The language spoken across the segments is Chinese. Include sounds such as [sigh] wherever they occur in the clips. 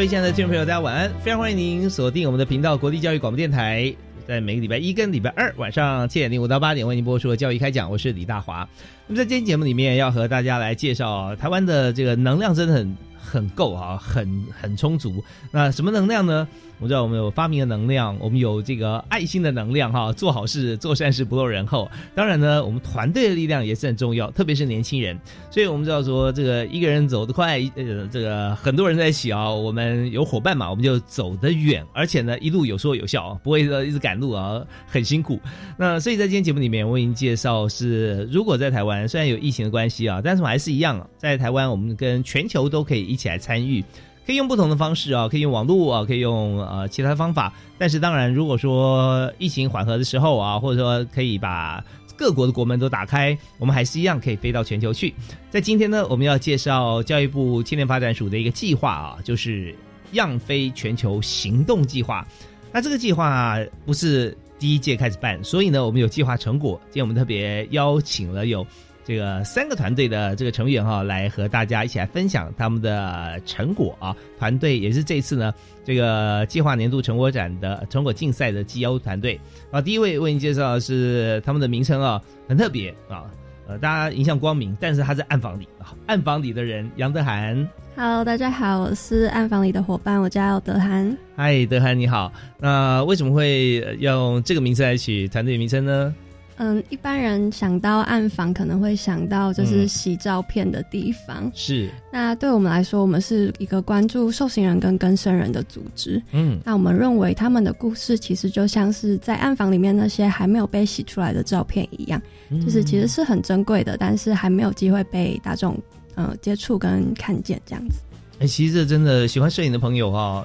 各位亲爱的听众朋友，大家晚安！非常欢迎您锁定我们的频道——国立教育广播电台，在每个礼拜一跟礼拜二晚上七点零五到八点为您播出的教育开讲。我是李大华。那么在今天节目里面，要和大家来介绍台湾的这个能量真的很很够啊，很很充足。那什么能量呢？我知道我们有发明的能量，我们有这个爱心的能量哈，做好事、做善事不落人后。当然呢，我们团队的力量也是很重要，特别是年轻人。所以我们知道说，这个一个人走得快，呃，这个很多人在一起啊，我们有伙伴嘛，我们就走得远，而且呢，一路有说有笑，不会说一直赶路啊，很辛苦。那所以在今天节目里面，我已经介绍是，如果在台湾虽然有疫情的关系啊，但是我还是一样啊，在台湾我们跟全球都可以一起来参与。可以用不同的方式啊，可以用网络啊，可以用呃其他方法。但是当然，如果说疫情缓和的时候啊，或者说可以把各国的国门都打开，我们还是一样可以飞到全球去。在今天呢，我们要介绍教育部青年发展署的一个计划啊，就是“样飞全球行动计划”。那这个计划不是第一届开始办，所以呢，我们有计划成果。今天我们特别邀请了有。这个三个团队的这个成员哈，来和大家一起来分享他们的成果啊。团队也是这次呢，这个计划年度成果展的成果竞赛的绩优团队啊。第一位为您介绍的是他们的名称啊，很特别啊，呃，大家印象光明，但是他在暗房里啊，[laughs] 暗房里的人杨德涵。Hello，大家好，我是暗房里的伙伴，我叫德涵。嗨，德涵你好。那为什么会用这个名字来取团队名称呢？嗯，一般人想到暗房，可能会想到就是洗照片的地方。是。那对我们来说，我们是一个关注受刑人跟更生人的组织。嗯。那我们认为他们的故事其实就像是在暗房里面那些还没有被洗出来的照片一样，就是其实是很珍贵的，但是还没有机会被大众呃接触跟看见这样子。哎，其实这真的喜欢摄影的朋友哈。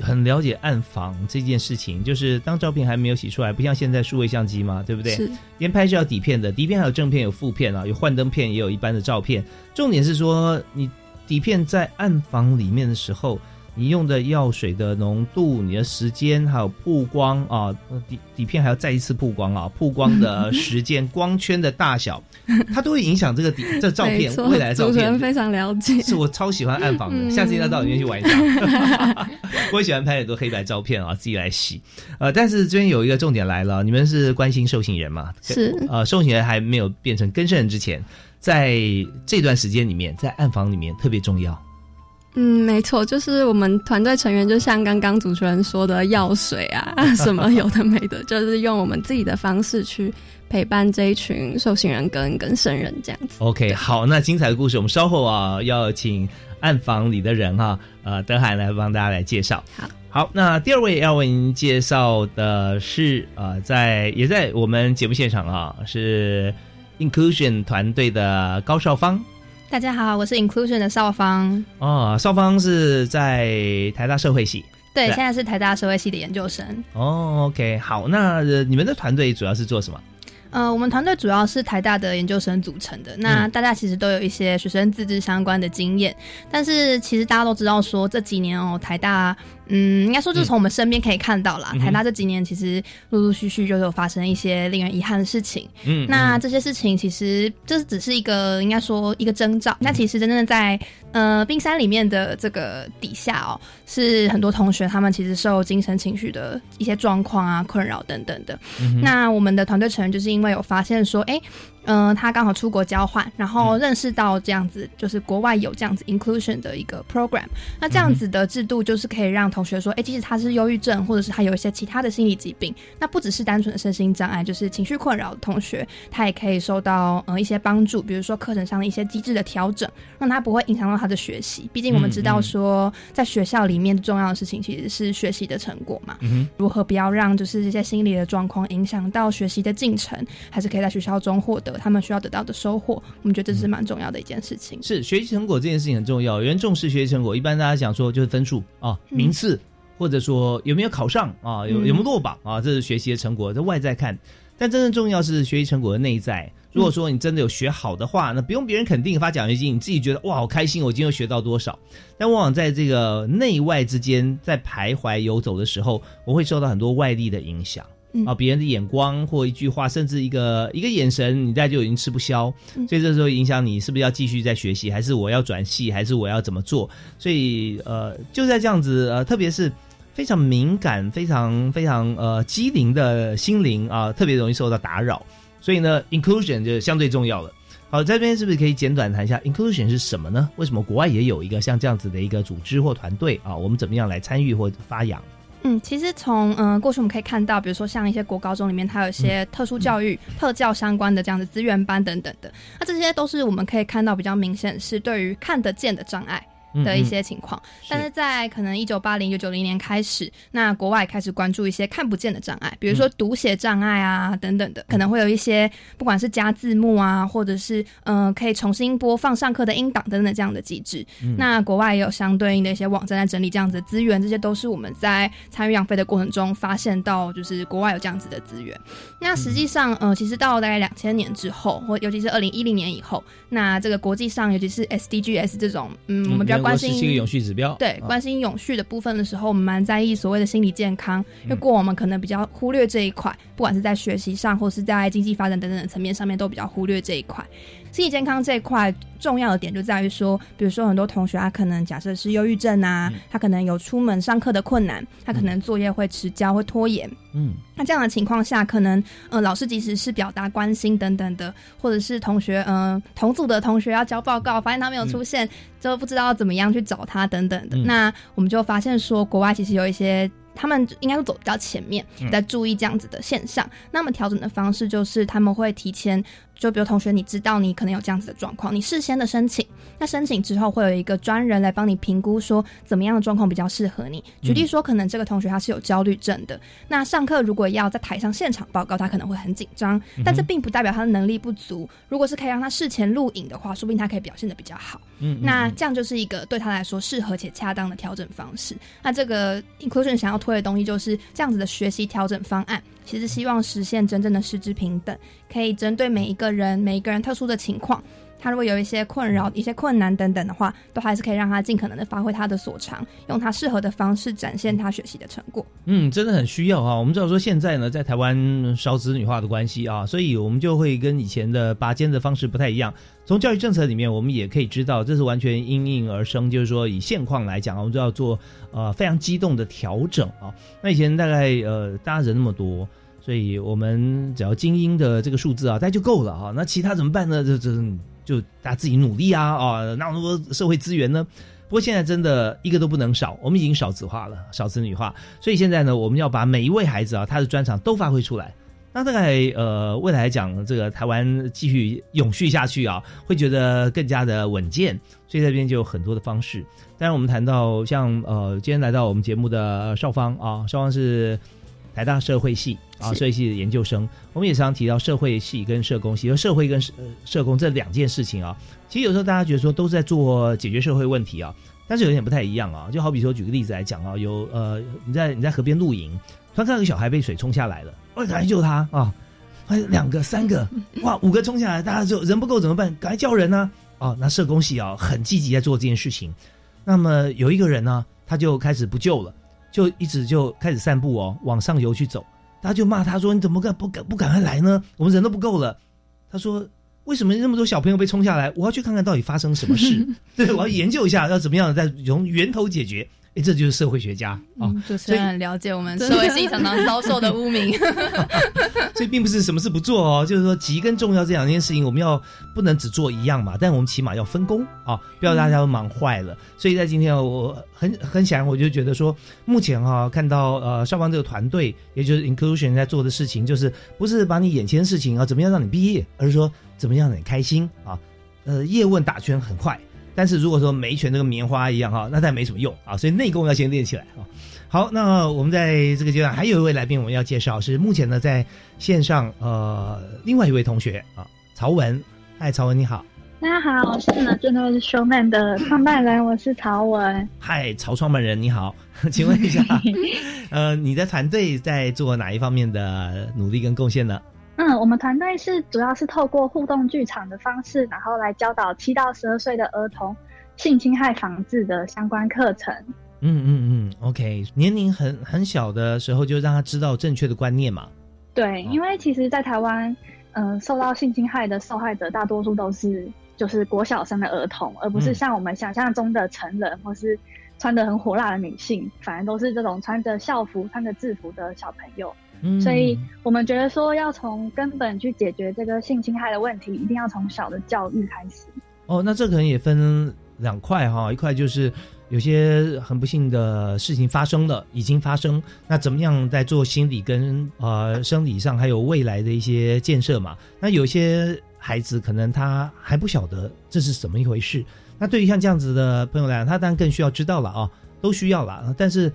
很了解暗房这件事情，就是当照片还没有洗出来，不像现在数位相机嘛，对不对？是。连拍是要底片的，底片还有正片有负片啊，有幻灯片也有一般的照片。重点是说，你底片在暗房里面的时候。你用的药水的浓度、你的时间，还有曝光啊，底底片还要再一次曝光啊，[laughs] 曝光的时间、光圈的大小，它都会影响这个底 [laughs] 这照片未来的照片。主持人非常了解，是我超喜欢暗访的，下次一定要到里面去玩一下。[laughs] 我也喜欢拍很多黑白照片啊，自己来洗。呃，但是这边有一个重点来了，你们是关心受刑人嘛？是。呃，受刑人还没有变成更生人之前，在这段时间里面，在暗房里面特别重要。嗯，没错，就是我们团队成员，就像刚刚主持人说的药水啊，[laughs] 什么有的没的，就是用我们自己的方式去陪伴这一群受刑人跟跟生人这样子。OK，好，那精彩的故事，我们稍后啊要请暗房里的人哈，呃，德海来帮大家来介绍。好，好，那第二位要为您介绍的是呃，在也在我们节目现场啊，是 Inclusion 团队的高少芳。大家好，我是 Inclusion 的邵芳。哦，邵芳是在台大社会系。对，现在是台大社会系的研究生。哦，OK，好，那你们的团队主要是做什么？呃，我们团队主要是台大的研究生组成的。那大家其实都有一些学生自治相关的经验，但是其实大家都知道说这几年哦，台大。嗯，应该说就是从我们身边可以看到啦，台大这几年其实陆陆续续就有发生一些令人遗憾的事情。嗯，那这些事情其实这只是一个应该说一个征兆。那其实真正的在呃冰山里面的这个底下哦，是很多同学他们其实受精神情绪的一些状况啊困扰等等的。那我们的团队成员就是因为有发现说，哎。嗯，他刚好出国交换，然后认识到这样子，就是国外有这样子 inclusion 的一个 program。那这样子的制度就是可以让同学说，哎，即使他是忧郁症，或者是他有一些其他的心理疾病，那不只是单纯的身心障碍，就是情绪困扰的同学，他也可以受到呃一些帮助，比如说课程上的一些机制的调整，让他不会影响到他的学习。毕竟我们知道说，在学校里面重要的事情其实是学习的成果嘛。嗯如何不要让就是这些心理的状况影响到学习的进程，还是可以在学校中获得。他们需要得到的收获，我们觉得这是蛮重要的一件事情。是学习成果这件事情很重要，有人重视学习成果，一般大家讲说就是分数啊、名次，或者说有没有考上啊，有有没有落榜啊，这是学习的成果，在外在看。但真正重要是学习成果的内在。如果说你真的有学好的话，那不用别人肯定发奖学金，你自己觉得哇好开心，我今天又学到多少。但往往在这个内外之间在徘徊游走的时候，我会受到很多外力的影响。啊，别人的眼光或一句话，甚至一个一个眼神，你大概就已经吃不消。所以这时候影响你是不是要继续在学习，还是我要转系，还是我要怎么做？所以呃，就在这样子呃，特别是非常敏感、非常非常呃机灵的心灵啊，特别容易受到打扰。所以呢，inclusion 就相对重要了。好，在这边是不是可以简短谈一下 inclusion 是什么呢？为什么国外也有一个像这样子的一个组织或团队啊？我们怎么样来参与或发扬？嗯，其实从嗯过去我们可以看到，比如说像一些国高中里面，它有一些特殊教育、特教相关的这样的资源班等等的，那这些都是我们可以看到比较明显是对于看得见的障碍。的一些情况，但是在可能一九八零、一九九零年开始，那国外开始关注一些看不见的障碍，比如说读写障碍啊等等的，可能会有一些不管是加字幕啊，或者是嗯可以重新播放上课的音档等等这样的机制。那国外也有相对应的一些网站在整理这样子的资源，这些都是我们在参与养费的过程中发现到，就是国外有这样子的资源。那实际上，呃，其实到大概两千年之后，或尤其是二零一零年以后，那这个国际上，尤其是 SDGs 这种，嗯，我们比较。关心一个永续指标，对关心永续的部分的时候，我们蛮在意所谓的心理健康，因为过往我们可能比较忽略这一块，不管是在学习上，或是在经济发展等等的层面上面，都比较忽略这一块。心理健康这一块重要的点就在于说，比如说很多同学他可能假设是忧郁症啊，他可能有出门上课的困难，他可能作业会迟交会拖延，嗯，那这样的情况下，可能呃老师即使是表达关心等等的，或者是同学嗯同组的同学要交报告，发现他没有出现，就不知道怎么样去找他等等的，那我们就发现说，国外其实有一些。他们应该会走比较前面，在注意这样子的现象。那么调整的方式就是，他们会提前，就比如同学，你知道你可能有这样子的状况，你事先的申请。那申请之后会有一个专人来帮你评估，说怎么样的状况比较适合你。举例说，可能这个同学他是有焦虑症的，那上课如果要在台上现场报告，他可能会很紧张，但这并不代表他的能力不足。如果是可以让他事前录影的话，说不定他可以表现的比较好。嗯，那这样就是一个对他来说适合且恰当的调整方式。那这个 inclusion 想要推的东西就是这样子的学习调整方案，其实希望实现真正的师资平等，可以针对每一个个人、每一个人特殊的情况。他如果有一些困扰、一些困难等等的话，都还是可以让他尽可能的发挥他的所长，用他适合的方式展现他学习的成果。嗯，真的很需要哈。我们知道说现在呢，在台湾少子女化的关系啊，所以我们就会跟以前的拔尖的方式不太一样。从教育政策里面，我们也可以知道，这是完全因应而生，就是说以现况来讲，我们就要做呃非常激动的调整啊。那以前大概呃大家人那么多，所以我们只要精英的这个数字啊，大概就够了哈。那其他怎么办呢？这这。就大家自己努力啊啊，那么多社会资源呢？不过现在真的一个都不能少，我们已经少子化了，少子女化，所以现在呢，我们要把每一位孩子啊，他的专长都发挥出来。那大概呃，未来来讲，这个台湾继续永续下去啊，会觉得更加的稳健。所以这边就有很多的方式。当然，我们谈到像呃，今天来到我们节目的少芳啊，少芳是。台大社会系啊，社会系的研究生，我们也常常提到社会系跟社工系，就社会跟社社工这两件事情啊，其实有时候大家觉得说都是在做解决社会问题啊，但是有点不太一样啊。就好比说，举个例子来讲啊，有呃，你在你在河边露营，突然看到个小孩被水冲下来了，我赶快救他啊！哎，两个、三个，哇，五个冲下来，大家就人不够怎么办？赶快叫人呢！哦，那社工系啊，很积极在做这件事情。那么有一个人呢，他就开始不救了。就一直就开始散步哦，往上游去走，他就骂他说：“你怎么敢不敢不赶快来呢？我们人都不够了。”他说：“为什么那么多小朋友被冲下来？我要去看看到底发生什么事。对，我要研究一下要怎么样再从源头解决。哎，这就是社会学家啊！主持人很了解我们社会系常常遭受的污名，[laughs] 所以并不是什么事不做哦，就是说急跟重要这两件事情，我们要不能只做一样嘛，但我们起码要分工啊，不要大家都忙坏了。所以在今天，我很很显然，我就觉得说，目前哈看到呃校方这个团队，也就是 inclusion 在做的事情，就是不是把你眼前的事情啊怎么样让你毕业，而是说怎么样让你开心啊。呃，叶问打拳很快。但是如果说每一拳那个棉花一样哈，那再没什么用啊，所以内功要先练起来啊。好，那我们在这个阶段还有一位来宾我们要介绍，是目前呢在线上呃另外一位同学啊，曹文。嗨，曹文你好。大家好，我是呢真的是 Showman 的创办人，我是曹文。嗨，曹创办人你好，[laughs] 请问一下，[laughs] 呃，你的团队在做哪一方面的努力跟贡献呢？嗯，我们团队是主要是透过互动剧场的方式，然后来教导七到十二岁的儿童性侵害防治的相关课程。嗯嗯嗯，OK，年龄很很小的时候就让他知道正确的观念嘛。对，因为其实，在台湾，嗯，受到性侵害的受害者大多数都是就是国小生的儿童，而不是像我们想象中的成人或是穿的很火辣的女性，反而都是这种穿着校服、穿着制服的小朋友。所以，我们觉得说要从根本去解决这个性侵害的问题，一定要从小的教育开始。哦，那这可能也分两块哈，一块就是有些很不幸的事情发生了，已经发生，那怎么样在做心理跟呃生理上还有未来的一些建设嘛？那有些孩子可能他还不晓得这是怎么一回事，那对于像这样子的朋友来讲，他当然更需要知道了啊，都需要了，但是。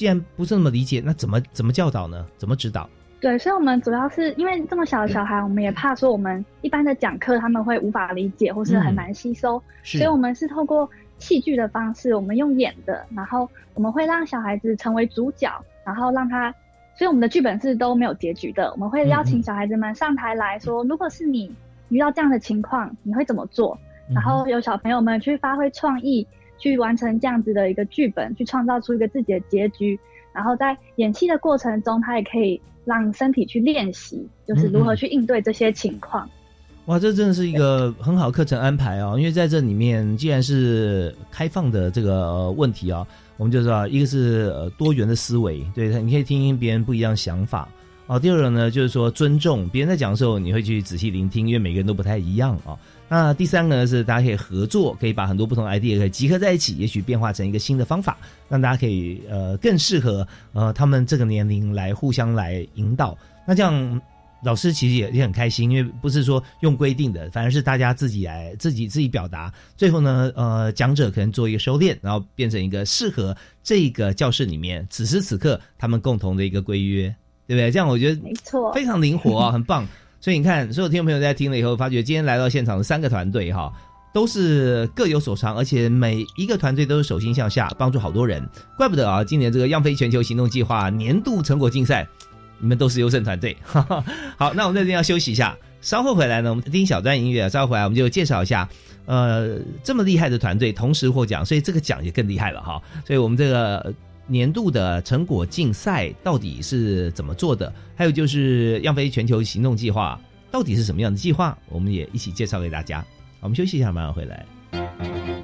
既然不是那么理解，那怎么怎么教导呢？怎么指导？对，所以，我们主要是因为这么小的小孩，我们也怕说我们一般的讲课他们会无法理解，或是很难吸收，所以我们是透过戏剧的方式，我们用演的，然后我们会让小孩子成为主角，然后让他，所以我们的剧本是都没有结局的，我们会邀请小孩子们上台来说，如果是你遇到这样的情况，你会怎么做？然后有小朋友们去发挥创意。去完成这样子的一个剧本，去创造出一个自己的结局，然后在演戏的过程中，他也可以让身体去练习，就是如何去应对这些情况。哇，这真的是一个很好课程安排哦！因为在这里面，既然是开放的这个问题啊，我们就知道一个是呃多元的思维，对，你可以听听别人不一样想法哦。第二个呢，就是说尊重别人在讲的时候，你会去仔细聆听，因为每个人都不太一样啊。那第三个呢是大家可以合作，可以把很多不同的 idea 可以集合在一起，也许变化成一个新的方法，让大家可以呃更适合呃他们这个年龄来互相来引导。那这样老师其实也也很开心，因为不是说用规定的，反而是大家自己来自己自己表达。最后呢，呃，讲者可能做一个收敛，然后变成一个适合这个教室里面此时此刻他们共同的一个规约，对不对？这样我觉得没错，非常灵活啊，很棒。所以你看，所有听众朋友在听了以后，发觉今天来到现场的三个团队哈，都是各有所长，而且每一个团队都是手心向下，帮助好多人。怪不得啊，今年这个“样飞全球行动计划”年度成果竞赛，你们都是优胜团队。[laughs] 好，那我们在这边要休息一下，稍后回来呢，我们听小段音乐。稍后回来我们就介绍一下，呃，这么厉害的团队同时获奖，所以这个奖也更厉害了哈。所以我们这个。年度的成果竞赛到底是怎么做的？还有就是“样飞全球行动计划”到底是什么样的计划？我们也一起介绍给大家。我们休息一下，马上回来。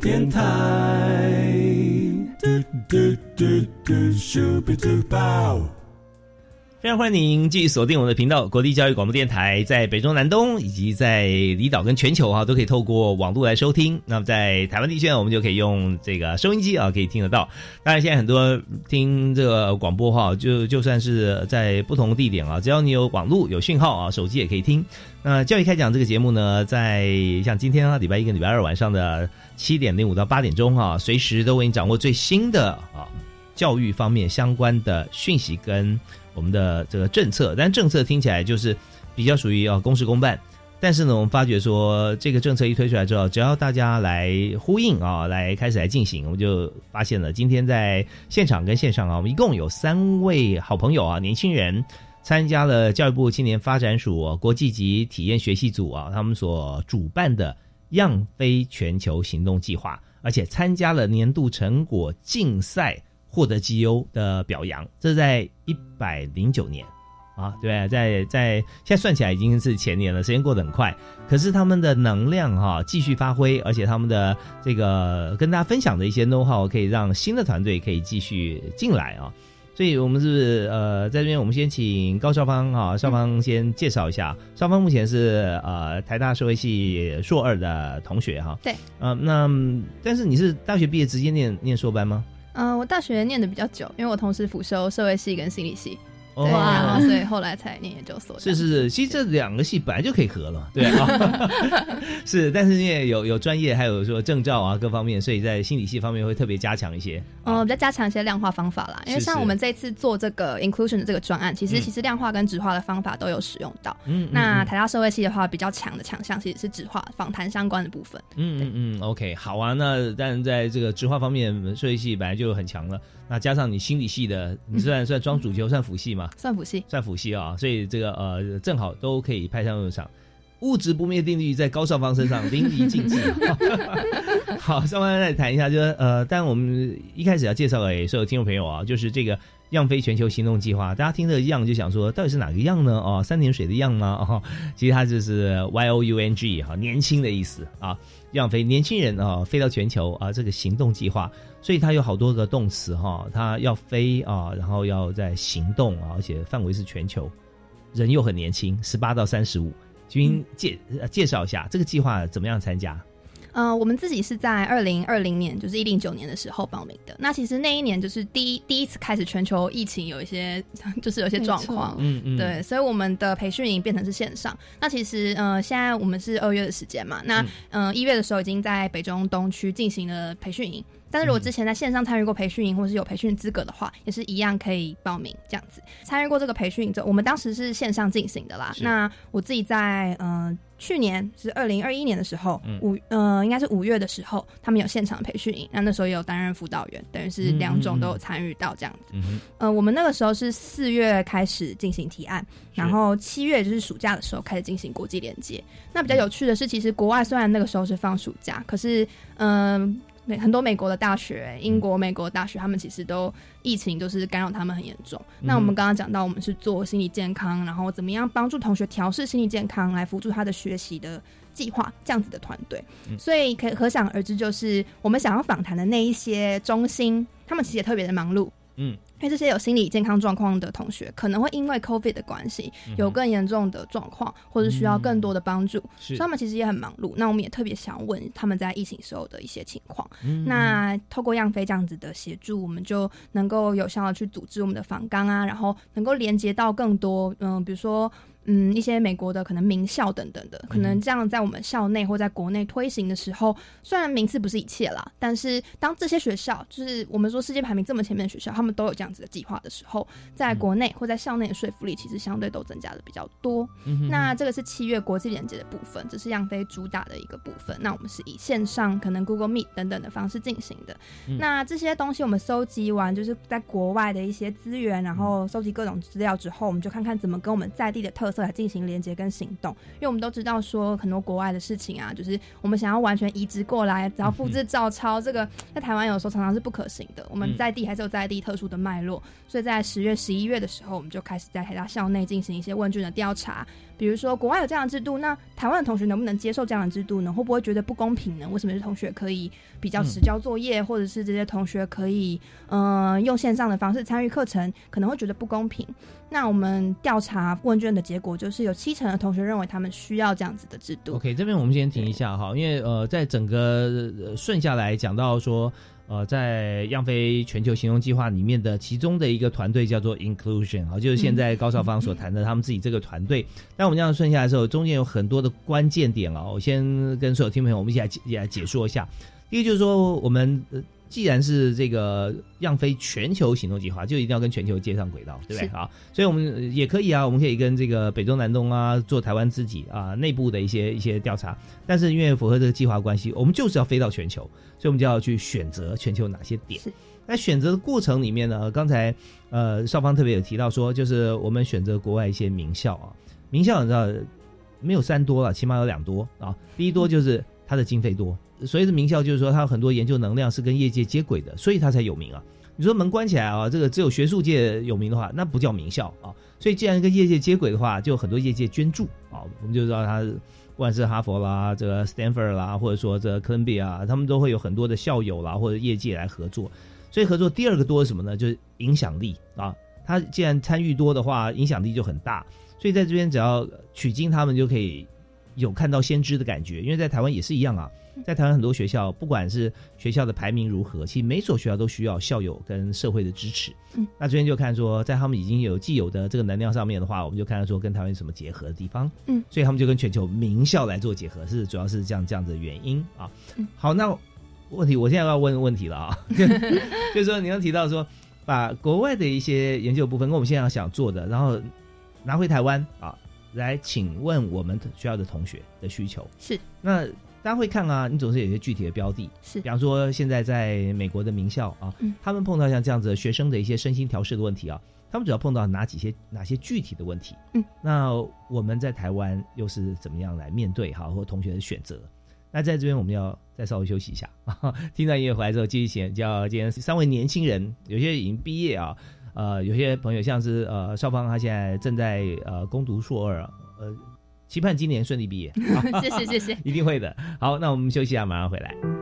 电台。欢迎您继续锁定我们的频道——国立教育广播电台，在北中南东以及在离岛跟全球啊，都可以透过网络来收听。那么在台湾地区呢，我们就可以用这个收音机啊，可以听得到。当然，现在很多听这个广播哈，就就算是在不同地点啊，只要你有网络有讯号啊，手机也可以听。那教育开讲这个节目呢，在像今天啊，礼拜一跟礼拜二晚上的七点零五到八点钟哈，随时都为你掌握最新的啊教育方面相关的讯息跟。我们的这个政策，但政策听起来就是比较属于啊公事公办。但是呢，我们发觉说，这个政策一推出来之后，只要大家来呼应啊，来开始来进行，我们就发现了今天在现场跟线上啊，我们一共有三位好朋友啊，年轻人参加了教育部青年发展署国际级体验学习组啊，他们所主办的“样飞全球行动计划”，而且参加了年度成果竞赛。获得绩优的表扬，这是在一百零九年啊，对，在在现在算起来已经是前年了，时间过得很快。可是他们的能量哈继续发挥，而且他们的这个跟大家分享的一些 know how 可以让新的团队可以继续进来啊。所以我们是呃在这边，我们先请高少芳啊，少芳先介绍一下。少芳目前是呃台大社会系硕二的同学哈，对，呃那但是你是大学毕业直接念念硕班吗？嗯，我大学念的比较久，因为我同时辅修社会系跟心理系。对，然后所以后来才念研究所。是是是，其实这两个系本来就可以合了，对啊。[laughs] 是，但是因为有有专业，还有说证照啊各方面，所以在心理系方面会特别加强一些。哦，比较加强一些量化方法啦。因为像我们这次做这个 inclusion 的这个专案，其实其实量化跟纸化的方法都有使用到。嗯。那台大社会系的话，比较强的强项其实是纸化访谈相关的部分。嗯嗯嗯，OK，好啊。那但然在这个纸化方面，社会系本来就很强了。那加上你心理系的，你虽然算装主球，算辅系嘛？算辅系，算辅系啊，所以这个呃，正好都可以派上用场。物质不灭定律在高少芳身上 [laughs] 淋漓尽致。[laughs] 好，少芳再谈一下，就是呃，但我们一开始要介绍给所有听众朋友啊，就是这个“样飞全球行动计划”。大家听这个“样”就想说，到底是哪个“样”呢？哦，三点水的“样”吗？哦，其实它就是 Y O U N G 哈，年轻的意思啊。样飞年轻人啊，飞到全球啊，这个行动计划，所以它有好多个动词哈，它要飞啊，然后要在行动啊，而且范围是全球，人又很年轻，十八到三十五，君介介绍一下这个计划怎么样参加？呃，我们自己是在二零二零年，就是一零九年的时候报名的。那其实那一年就是第一第一次开始全球疫情有一些，[laughs] 就是有些状况，嗯嗯，对，所以我们的培训营变成是线上。那其实呃，现在我们是二月的时间嘛，那嗯一月的时候已经在北中东区进行了培训营。但是如果之前在线上参与过培训营，或是有培训资格的话，也是一样可以报名这样子。参与过这个培训营，我们当时是线上进行的啦。那我自己在嗯。去年是二零二一年的时候，五呃应该是五月的时候，他们有现场培训营，那那时候也有担任辅导员，等于是两种都有参与到这样子。呃，我们那个时候是四月开始进行提案，然后七月就是暑假的时候开始进行国际连接。那比较有趣的是，其实国外虽然那个时候是放暑假，可是嗯。很多美国的大学，英国、美国大学，他们其实都疫情就是干扰他们很严重。那我们刚刚讲到，我们是做心理健康，然后怎么样帮助同学调试心理健康，来辅助他的学习的计划，这样子的团队。所以可可想而知，就是我们想要访谈的那一些中心，他们其实也特别的忙碌。嗯。因为这些有心理健康状况的同学，可能会因为 COVID 的关系，有更严重的状况，或者需要更多的帮助，所以他们其实也很忙碌。那我们也特别想问他们在疫情时候的一些情况。那透过样飞这样子的协助，我们就能够有效的去组织我们的访纲啊，然后能够连接到更多，嗯，比如说。嗯，一些美国的可能名校等等的，可能这样在我们校内或在国内推行的时候，虽然名次不是一切啦，但是当这些学校就是我们说世界排名这么前面的学校，他们都有这样子的计划的时候，在国内或在校内的说服力其实相对都增加的比较多。那这个是七月国际连接的部分，这是样飞主打的一个部分。那我们是以线上可能 Google Meet 等等的方式进行的。那这些东西我们收集完，就是在国外的一些资源，然后收集各种资料之后，我们就看看怎么跟我们在地的特特色来进行连接跟行动。因为我们都知道说很多国外的事情啊，就是我们想要完全移植过来，只要复制照抄，这个在台湾有时候常常是不可行的。我们在地还是有在地特殊的脉络，所以在十月、十一月的时候，我们就开始在台大校内进行一些问卷的调查。比如说，国外有这样的制度，那台湾的同学能不能接受这样的制度呢？会不会觉得不公平呢？为什么是同学可以比较迟交作业，或者是这些同学可以嗯用线上的方式参与课程，可能会觉得不公平？那我们调查问卷的结果就是，有七成的同学认为他们需要这样子的制度。OK，这边我们先停一下哈，因为呃，在整个顺下来讲到说。呃，在样飞全球行动计划里面的其中的一个团队叫做 Inclusion 啊，就是现在高少芳所谈的他们自己这个团队。那我们这样顺下来的时候，中间有很多的关键点啊，我先跟所有听众朋友我们一起来也来解说一下。第一就是说，我们既然是这个样飞全球行动计划，就一定要跟全球接上轨道，对不对？啊，所以我们也可以啊，我们可以跟这个北中南东啊做台湾自己啊内部的一些一些调查。但是因为符合这个计划关系，我们就是要飞到全球。所以我们就要去选择全球哪些点。在选择的过程里面呢，刚才呃少方特别有提到说，就是我们选择国外一些名校啊，名校你知道没有三多了，起码有两多啊。第一多就是它的经费多，所以是名校就是说它有很多研究能量是跟业界接轨的，所以它才有名啊。你说门关起来啊，这个只有学术界有名的话，那不叫名校啊。所以既然跟业界接轨的话，就有很多业界捐助啊，我们就知道它。不管是哈佛啦，这个 Stanford 啦，或者说这哥伦比亚，他们都会有很多的校友啦，或者业界来合作。所以合作第二个多是什么呢？就是影响力啊。他既然参与多的话，影响力就很大。所以在这边只要取经，他们就可以有看到先知的感觉。因为在台湾也是一样啊。在台湾很多学校，不管是学校的排名如何，其实每所学校都需要校友跟社会的支持。嗯，那这边就看说，在他们已经有既有的这个能量上面的话，我们就看到说跟台湾有什么结合的地方。嗯，所以他们就跟全球名校来做结合，是主要是这样这样的原因啊。好，那问题我现在要问问题了啊，[laughs] 就是说你刚提到说，把国外的一些研究部分跟我们现在想做的，然后拿回台湾啊，来请问我们学校的同学的需求是那。大家会看啊，你总是有一些具体的标的，是，比方说现在在美国的名校啊，他们碰到像这样子学生的一些身心调试的问题啊，他们主要碰到哪几些哪些具体的问题？嗯，那我们在台湾又是怎么样来面对哈，或同学的选择？那在这边我们要再稍微休息一下啊，[laughs] 听到音乐回来之后继续请教今天三位年轻人，有些已经毕业啊，呃，有些朋友像是呃邵芳，他现在正在呃攻读硕二，呃。期盼今年顺利毕业，谢 [laughs] 谢谢谢，[laughs] 一定会的。好，那我们休息一下，马上回来。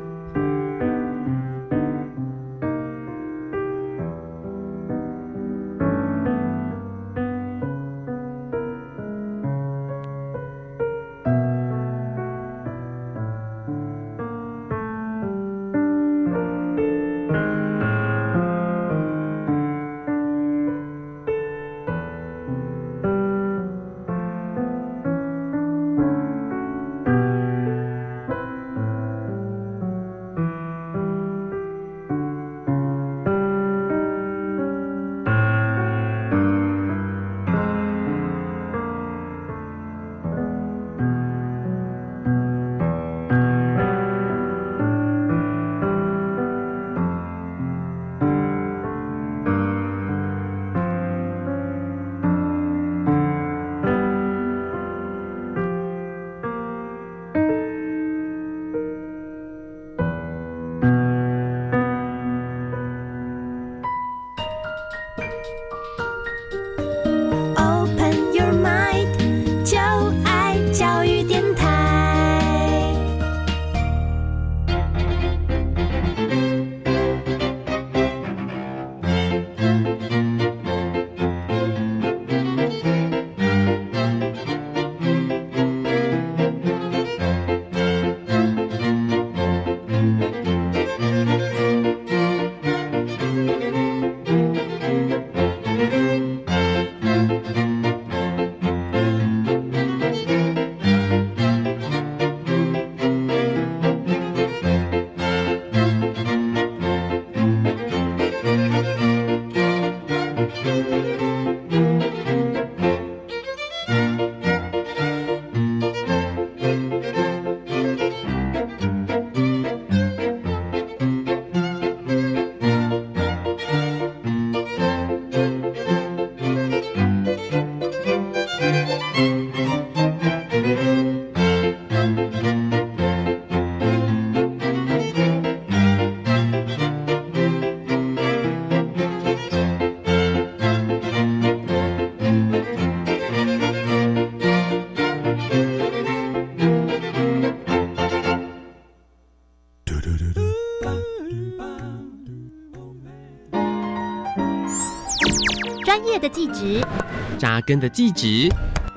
扎根的技职，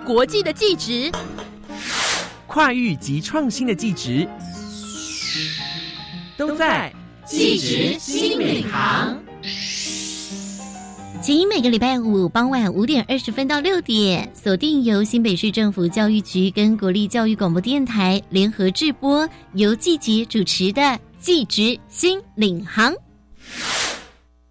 国际的技职，跨域及创新的技职，都在技职新领航。请每个礼拜五傍晚五点二十分到六点，锁定由新北市政府教育局跟国立教育广播电台联合制播，由季杰主持的《季职新领航》。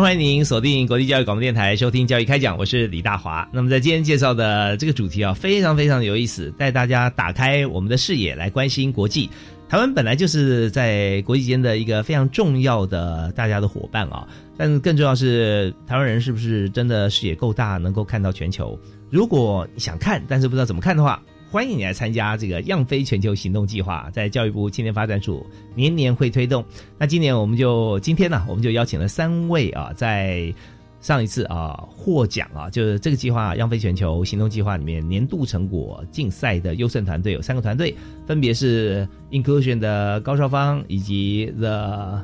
欢迎您锁定国立教育广播电台收听教育开讲，我是李大华。那么在今天介绍的这个主题啊，非常非常有意思，带大家打开我们的视野来关心国际。台湾本来就是在国际间的一个非常重要的大家的伙伴啊，但更重要是台湾人是不是真的视野够大，能够看到全球？如果你想看，但是不知道怎么看的话。欢迎你来参加这个“样飞全球行动计划”，在教育部青年发展署年年会推动。那今年我们就今天呢，我们就邀请了三位啊，在上一次啊获奖啊，就是这个计划“样飞全球行动计划”里面年度成果竞赛的优胜团队有三个团队，分别是 Inclusion 的高少芳，以及 The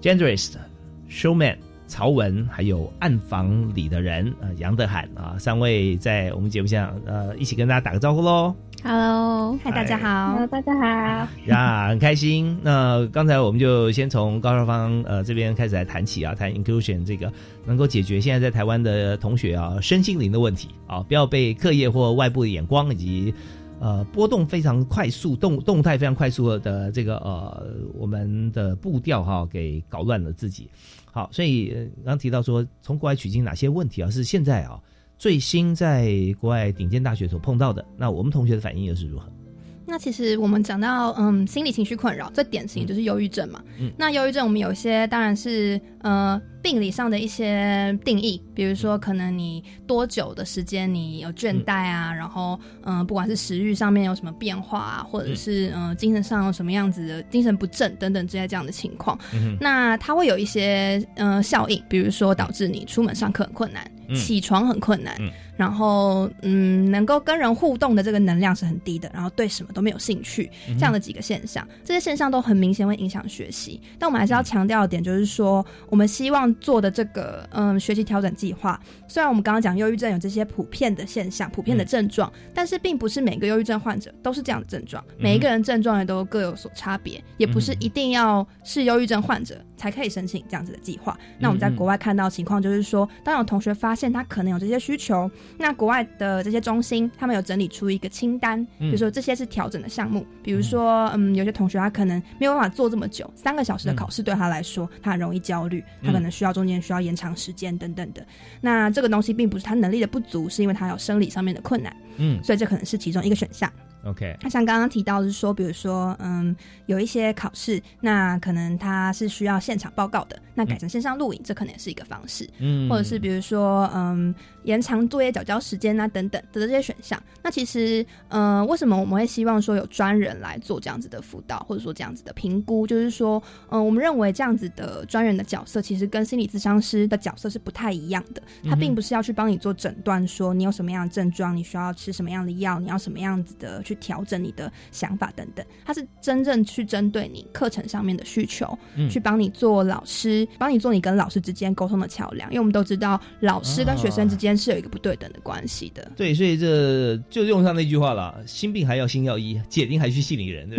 Genderist Showman。曹文还有暗房里的人啊，杨德涵啊，三位在我们节目上呃一起跟大家打个招呼喽。Hello，嗨，大家好，大家好呀，很开心。那刚才我们就先从高少芳呃这边开始来谈起啊，谈 inclusion 这个能够解决现在在台湾的同学啊身心灵的问题啊，不要被课业或外部的眼光以及呃波动非常快速动动态非常快速的这个呃我们的步调哈给搞乱了自己。好，所以刚提到说，从国外取经哪些问题啊？是现在啊最新在国外顶尖大学所碰到的。那我们同学的反应又是如何？那其实我们讲到嗯心理情绪困扰，最典型就是忧郁症嘛。嗯，那忧郁症我们有一些当然是呃病理上的一些定义，比如说可能你多久的时间你有倦怠啊，然后嗯不管是食欲上面有什么变化啊，或者是嗯精神上有什么样子的精神不振等等之类这样的情况，那它会有一些嗯效应，比如说导致你出门上课很困难，起床很困难。然后，嗯，能够跟人互动的这个能量是很低的，然后对什么都没有兴趣，这样的几个现象，这些现象都很明显会影响学习。但我们还是要强调一点，就是说，我们希望做的这个，嗯，学习调整计划，虽然我们刚刚讲忧郁症有这些普遍的现象、普遍的症状，但是并不是每个忧郁症患者都是这样的症状，每一个人症状也都各有所差别，也不是一定要是忧郁症患者才可以申请这样子的计划。那我们在国外看到情况就是说，当有同学发现他可能有这些需求。那国外的这些中心，他们有整理出一个清单，比如说这些是调整的项目，比如说，嗯，有些同学他可能没有办法做这么久，三个小时的考试对他来说，他很容易焦虑，他可能需要中间需要延长时间等等的。那这个东西并不是他能力的不足，是因为他有生理上面的困难，嗯，所以这可能是其中一个选项。OK，那像刚刚提到是说，比如说，嗯，有一些考试，那可能它是需要现场报告的，那改成线上录影，这可能也是一个方式。嗯，或者是比如说，嗯，延长作业缴交时间啊，等等的这些选项。那其实，嗯，为什么我们会希望说有专人来做这样子的辅导，或者说这样子的评估？就是说，嗯，我们认为这样子的专人的角色，其实跟心理咨商师的角色是不太一样的。他并不是要去帮你做诊断，说你有什么样的症状，你需要吃什么样的药，你要什么样子的去。调整你的想法等等，它是真正去针对你课程上面的需求，去帮你做老师，帮你做你跟老师之间沟通的桥梁。因为我们都知道，老师跟学生之间是有一个不对等的关系的。对，所以这就用上那句话了：心病还要心药医，解铃还需系铃人，对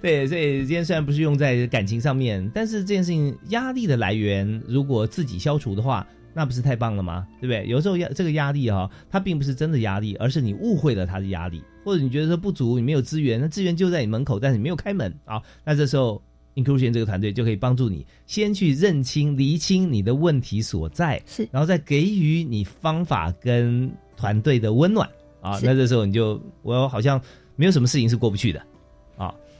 [laughs] 对，所以今天虽然不是用在感情上面，但是这件事情压力的来源，如果自己消除的话。那不是太棒了吗？对不对？有时候压这个压力哈，它并不是真的压力，而是你误会了他的压力，或者你觉得说不足，你没有资源，那资源就在你门口，但是你没有开门啊。那这时候，inclusion 这个团队就可以帮助你先去认清、厘清你的问题所在，是，然后再给予你方法跟团队的温暖啊。那这时候你就，我好像没有什么事情是过不去的啊。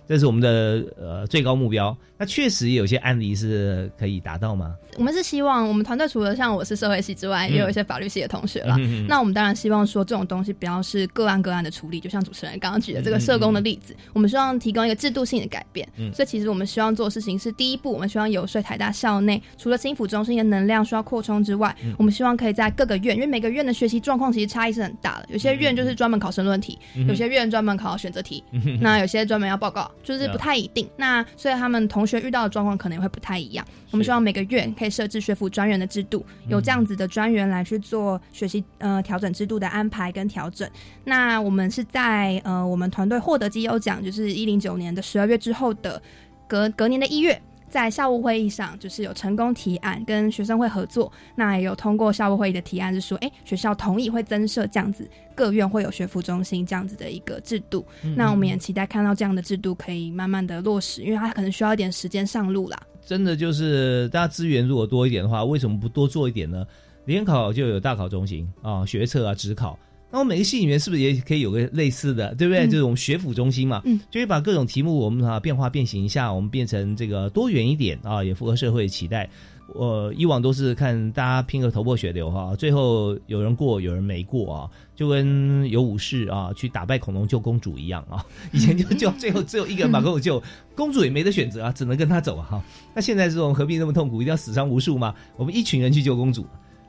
这是我们的呃最高目标。那确实有些案例是可以达到吗？我们是希望我们团队除了像我是社会系之外，也有一些法律系的同学了。那我们当然希望说这种东西不要是个案个案的处理，就像主持人刚刚举的这个社工的例子，我们希望提供一个制度性的改变。所以其实我们希望做的事情是第一步，我们希望游说台大校内除了心辅中心的能量需要扩充之外，我们希望可以在各个院，因为每个院的学习状况其实差异是很大的，有些院就是专门考申论题，有些院专门考选择题，那有些专门要报告，就是不太一定。那所以他们同学遇到的状况可能也会不太一样。我们希望每个月可以设置学府专员的制度，有这样子的专员来去做学习呃调整制度的安排跟调整。那我们是在呃我们团队获得绩优奖，就是一零九年的十二月之后的隔隔年的一月。在校务会议上，就是有成功提案跟学生会合作，那也有通过校务会议的提案，是说，哎，学校同意会增设这样子，各院会有学府中心这样子的一个制度。那我们也期待看到这样的制度可以慢慢的落实，因为它可能需要一点时间上路啦。真的就是大家资源如果多一点的话，为什么不多做一点呢？联考就有大考中心啊，学测啊，职考。那我每个系里面是不是也可以有个类似的，对不对？就是我们学府中心嘛，嗯，就会把各种题目我们啊变化变形一下，我们变成这个多元一点啊，也符合社会期待。我以往都是看大家拼个头破血流哈，最后有人过有人没过啊，就跟有武士啊去打败恐龙救公主一样啊。[laughs] 以前就 [laughs] 就最后只有一个人把公主救，公主也没得选择啊，只能跟他走啊哈。那现在这种何必那么痛苦，一定要死伤无数吗？我们一群人去救公主。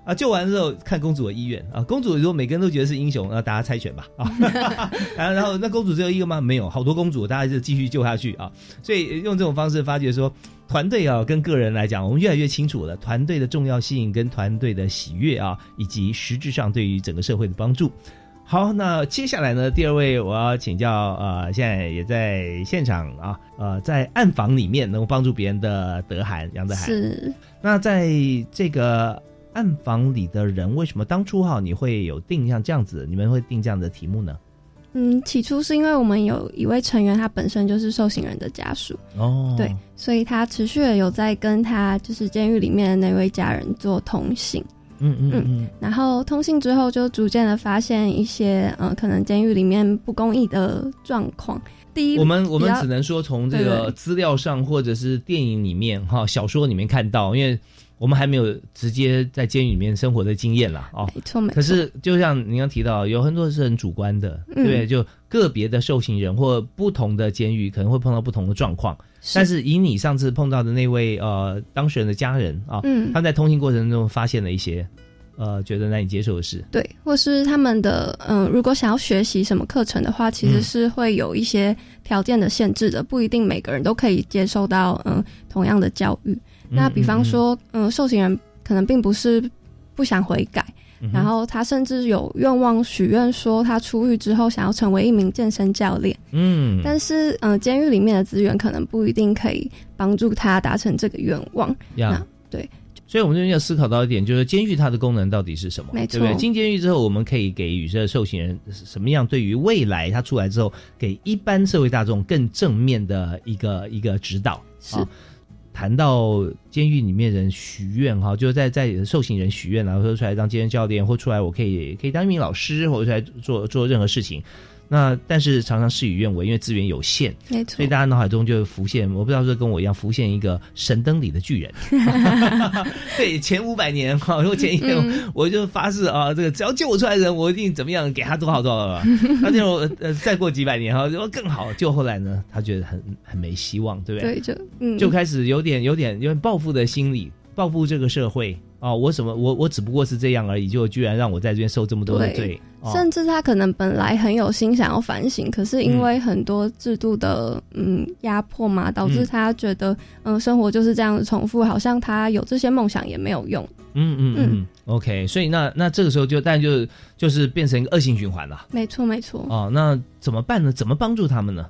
啊，救完之后看公主的意愿啊，公主如果每个人都觉得是英雄，那大家猜拳吧啊，[laughs] 然后那公主只有一个吗？没有，好多公主，大家就继续救下去啊。所以用这种方式发觉说，团队啊跟个人来讲，我们越来越清楚了团队的重要性跟团队的喜悦啊，以及实质上对于整个社会的帮助。好，那接下来呢，第二位我要请教呃，现在也在现场啊，呃，在暗房里面能够帮助别人的德涵杨德涵是，那在这个。暗房里的人为什么当初哈你会有定像这样子？你们会定这样的题目呢？嗯，起初是因为我们有一位成员，他本身就是受刑人的家属哦，对，所以他持续的有在跟他就是监狱里面的那位家人做通信，嗯嗯嗯，然后通信之后就逐渐的发现一些呃可能监狱里面不公义的状况。第一，我们我们只能说从这个资料上或者是电影里面哈小说里面看到，因为。我们还没有直接在监狱里面生活的经验啦，哦，没错，没错。可是就像您刚提到，有很多是很主观的，对不对？就个别的受刑人或不同的监狱可能会碰到不同的状况。但是以你上次碰到的那位呃当事人的家人啊，嗯他在通信过程中发现了一些呃觉得难以接受的事，对，或是他们的嗯，如果想要学习什么课程的话，其实是会有一些条件的限制的，不一定每个人都可以接受到嗯同样的教育。那比方说，嗯，受刑人可能并不是不想悔改，然后他甚至有愿望许愿说，他出狱之后想要成为一名健身教练。嗯，但是，嗯，监狱里面的资源可能不一定可以帮助他达成这个愿望。呀，对，所以我们这边要思考到一点，就是监狱它的功能到底是什么？没错，进监狱之后，我们可以给予这受刑人什么样？对于未来他出来之后，给一般社会大众更正面的一个一个指导是。谈到监狱里面人许愿哈，就是在在受刑人许愿然后说出来当健身教练，或出来我可以可以当一名老师，或者出来做做任何事情。那但是常常事与愿违，因为资源有限，没错，所以大家脑海中就浮现，我不知道是跟我一样浮现一个神灯里的巨人。[laughs] 对，前五百年哈，如果前一天我就发誓啊，这个只要救我出来的人，我一定怎么样给他多少多少。那这种呃，再过几百年哈，果更好。就后来呢，他觉得很很没希望，对不对？对，就就开始有点有点有点报复的心理，报复这个社会。哦，我什么我我只不过是这样而已，就居然让我在这边受这么多的罪，甚至他可能本来很有心想要反省，可是因为很多制度的嗯压迫嘛，导致他觉得嗯生活就是这样子重复，好像他有这些梦想也没有用。嗯嗯嗯，OK，所以那那这个时候就但就就是变成一个恶性循环了。没错没错。哦，那怎么办呢？怎么帮助他们呢？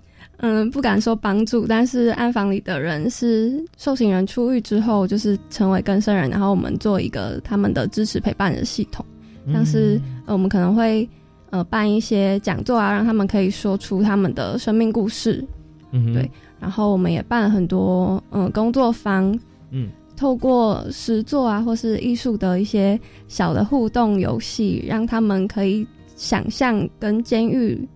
嗯，不敢说帮助，但是暗房里的人是受刑人出狱之后，就是成为更生人，然后我们做一个他们的支持陪伴的系统，像是呃，我们可能会呃办一些讲座啊，让他们可以说出他们的生命故事，嗯，对，然后我们也办了很多嗯工作坊，嗯，透过实作啊或是艺术的一些小的互动游戏，让他们可以想象跟监狱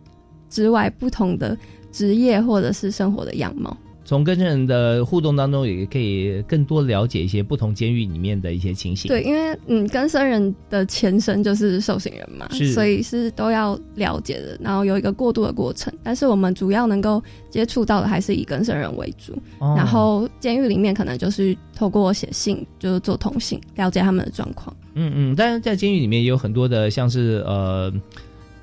之外不同的。职业或者是生活的样貌，从跟人的互动当中，也可以更多了解一些不同监狱里面的一些情形。对，因为嗯，跟生人的前身就是受刑人嘛，所以是都要了解的，然后有一个过渡的过程。但是我们主要能够接触到的还是以跟生人为主，然后监狱里面可能就是透过写信，就是做通信，了解他们的状况。嗯嗯，但是在监狱里面也有很多的，像是呃。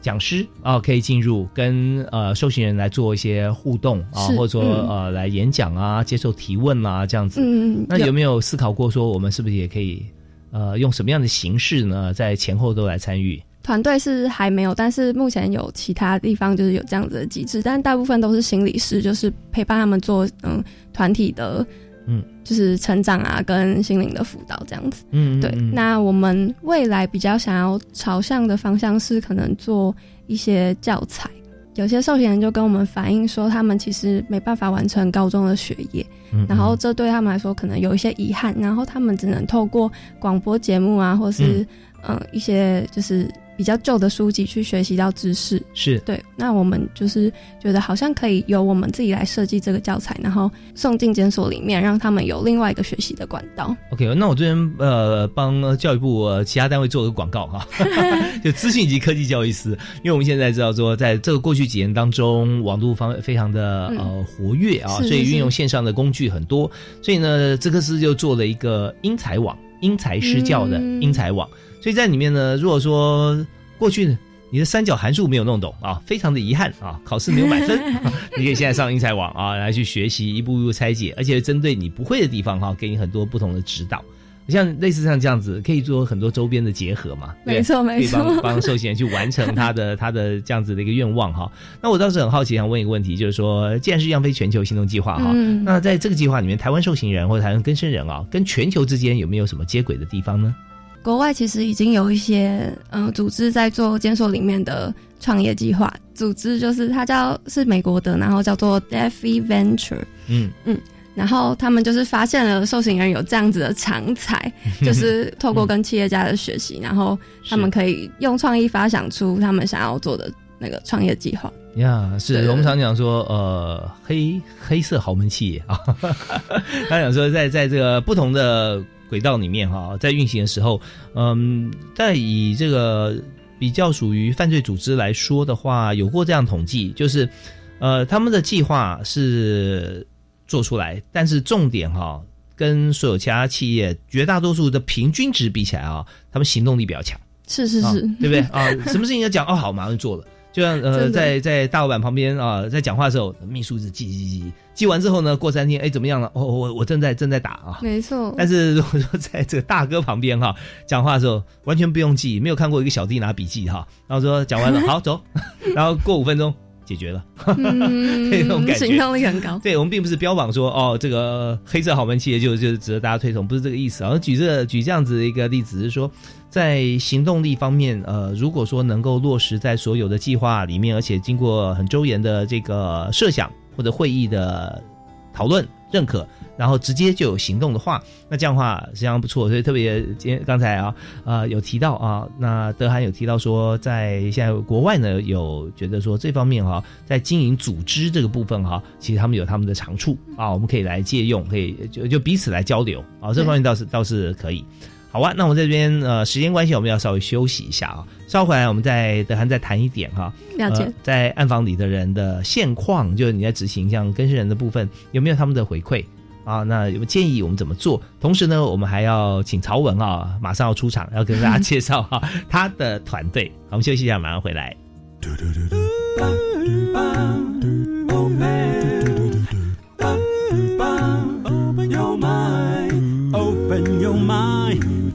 讲师啊，可以进入跟呃受刑人来做一些互动啊，或者说呃来演讲啊，接受提问啊，这样子。嗯那有没有思考过说，我们是不是也可以呃用什么样的形式呢，在前后都来参与？团队是还没有，但是目前有其他地方就是有这样子的机制，但大部分都是心理师，就是陪伴他们做嗯团体的。嗯，就是成长啊，跟心灵的辅导这样子。嗯，对。那我们未来比较想要朝向的方向是，可能做一些教材。有些受刑人就跟我们反映说，他们其实没办法完成高中的学业，然后这对他们来说可能有一些遗憾，然后他们只能透过广播节目啊，或是嗯一些就是。比较旧的书籍去学习到知识。是。对，那我们就是觉得好像可以由我们自己来设计这个教材，然后送进监所里面，让他们有另外一个学习的管道。OK，那我这边呃帮教育部其他单位做个广告哈，[laughs] 就资讯及科技教育司，因为我们现在知道说，在这个过去几年当中，网络方非常的呃活跃啊，所以运用线上的工具很多，所以呢，这个司就做了一个英才网，因材施教的英才网。所以在里面呢，如果说过去你的三角函数没有弄懂啊，非常的遗憾啊，考试没有满分，[laughs] 你可以现在上英才网啊来去学习，一步一步拆解，而且针对你不会的地方哈，给你很多不同的指导。像类似像这样子，可以做很多周边的结合嘛？没错没错，可以帮帮受刑人去完成他的 [laughs] 他的这样子的一个愿望哈。那我倒是很好奇，想问一个问题，就是说，既然是“样飞全球行动计划”哈，那在这个计划里面，台湾受刑人或者台湾更生人啊，跟全球之间有没有什么接轨的地方呢？国外其实已经有一些嗯组织在做监所里面的创业计划，组织就是它叫是美国的，然后叫做 Defi Venture，嗯嗯，然后他们就是发现了受刑人有这样子的长才，[laughs] 就是透过跟企业家的学习，然后他们可以用创意发想出他们想要做的那个创业计划。呀，是我们常讲说呃黑黑色豪门企业啊，[laughs] 他讲说在在这个不同的。轨道里面哈，在运行的时候，嗯，在以这个比较属于犯罪组织来说的话，有过这样统计，就是，呃，他们的计划是做出来，但是重点哈，跟所有其他企业绝大多数的平均值比起来啊，他们行动力比较强，是是是，对不对啊？什么事情要讲哦，好，马上做了。就像呃，在在大老板旁边啊，在讲话的时候，秘书是记记记，记完之后呢，过三天，哎，怎么样了？哦，我我正在正在打啊，没错。但是如果说在这个大哥旁边哈，讲话的时候完全不用记，没有看过一个小弟拿笔记哈，然后说讲完了，[laughs] 好走，然后过五分钟解决了，[laughs] 这种感觉，行动力很高。对我们并不是标榜说哦，这个黑色豪门企业就就值得大家推崇，不是这个意思啊。举这举这样子的一个例子是说。在行动力方面，呃，如果说能够落实在所有的计划里面，而且经过很周延的这个设想或者会议的讨论认可。然后直接就有行动的话，那这样的话实际上不错。所以特别今天刚才啊，呃，有提到啊，那德涵有提到说，在现在国外呢，有觉得说这方面哈，在经营组织这个部分哈，其实他们有他们的长处啊，我们可以来借用，可以就就彼此来交流啊，这方面倒是倒是可以。好啊，那我们这边呃，时间关系，我们要稍微休息一下啊，稍回来我们再德涵再谈一点哈。了解，在暗房里的人的现况，就是你在执行像更生人的部分，有没有他们的回馈？啊，那有建议我们怎么做？同时呢，我们还要请曹文啊，马上要出场，要跟大家介绍哈他的团队。我们休息一下，马上回来。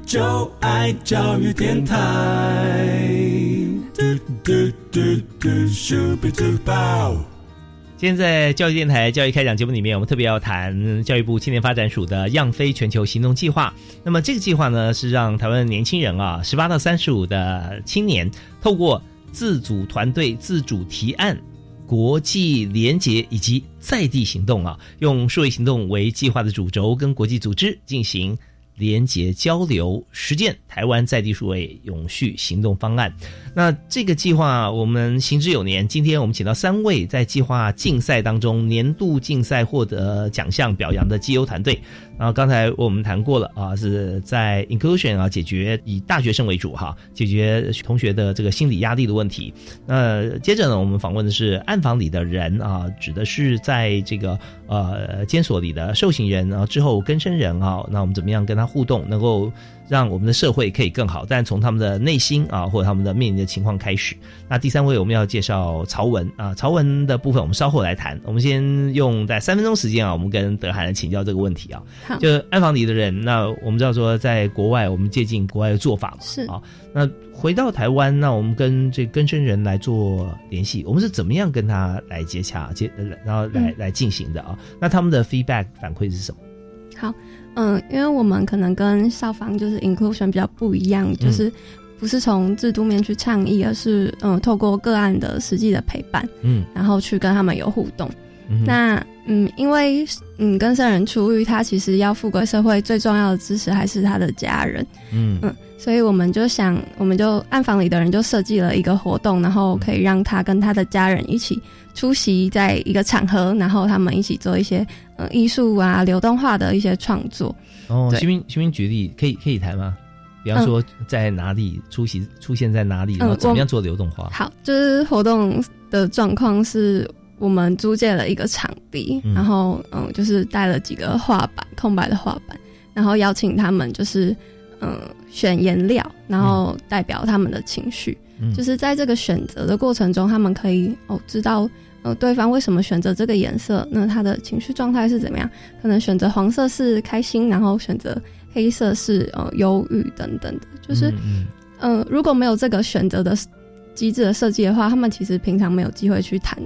就爱教育电台。嘟嘟嘟嘟，咻比嘟爆今天在教育电台教育开讲节目里面，我们特别要谈教育部青年发展署的“样飞全球行动计划”。那么这个计划呢，是让台湾年轻人啊，十八到三十五的青年，透过自主团队、自主提案、国际联结以及在地行动啊，用数位行动为计划的主轴，跟国际组织进行联结交流、实践台湾在地数位永续行动方案。那这个计划我们行之有年，今天我们请到三位在计划竞赛当中年度竞赛获得奖项表扬的绩优团队。然后刚才我们谈过了啊，是在 inclusion 啊，解决以大学生为主哈，解决同学的这个心理压力的问题。那接着呢，我们访问的是暗房里的人啊，指的是在这个呃监所里的受刑人啊，之后更生人啊，那我们怎么样跟他互动，能够。让我们的社会可以更好，但从他们的内心啊，或者他们的面临的情况开始。那第三位我们要介绍曹文啊，曹文的部分我们稍后来谈。我们先用在三分钟时间啊，我们跟德涵请教这个问题啊。就安房里的人，那我们知道说，在国外我们借鉴国外的做法嘛，是啊。那回到台湾，那我们跟这根生人来做联系，我们是怎么样跟他来接洽接，然后来来进行的啊？那他们的 feedback 反馈是什么？好。嗯，因为我们可能跟校方就是 inclusion 比较不一样，就是不是从制度面去倡议，而是嗯透过个案的实际的陪伴，嗯，然后去跟他们有互动。那嗯，因为嗯跟生人出狱，他其实要富贵社会最重要的支持还是他的家人，嗯。嗯，所以我们就想，我们就暗房里的人就设计了一个活动，然后可以让他跟他的家人一起出席在一个场合，然后他们一起做一些。艺术啊，流动化的一些创作。哦，新兵，新兵举例，可以可以谈吗？比方说，在哪里出席，出现在哪里，然后怎么样做流动化？好，就是活动的状况是我们租借了一个场地，然后嗯，就是带了几个画板，空白的画板，然后邀请他们，就是嗯，选颜料，然后代表他们的情绪。就是在这个选择的过程中，他们可以哦知道。呃，对方为什么选择这个颜色？那他的情绪状态是怎么样？可能选择黄色是开心，然后选择黑色是呃忧郁等等的。就是，嗯，如果没有这个选择的机制的设计的话，他们其实平常没有机会去谈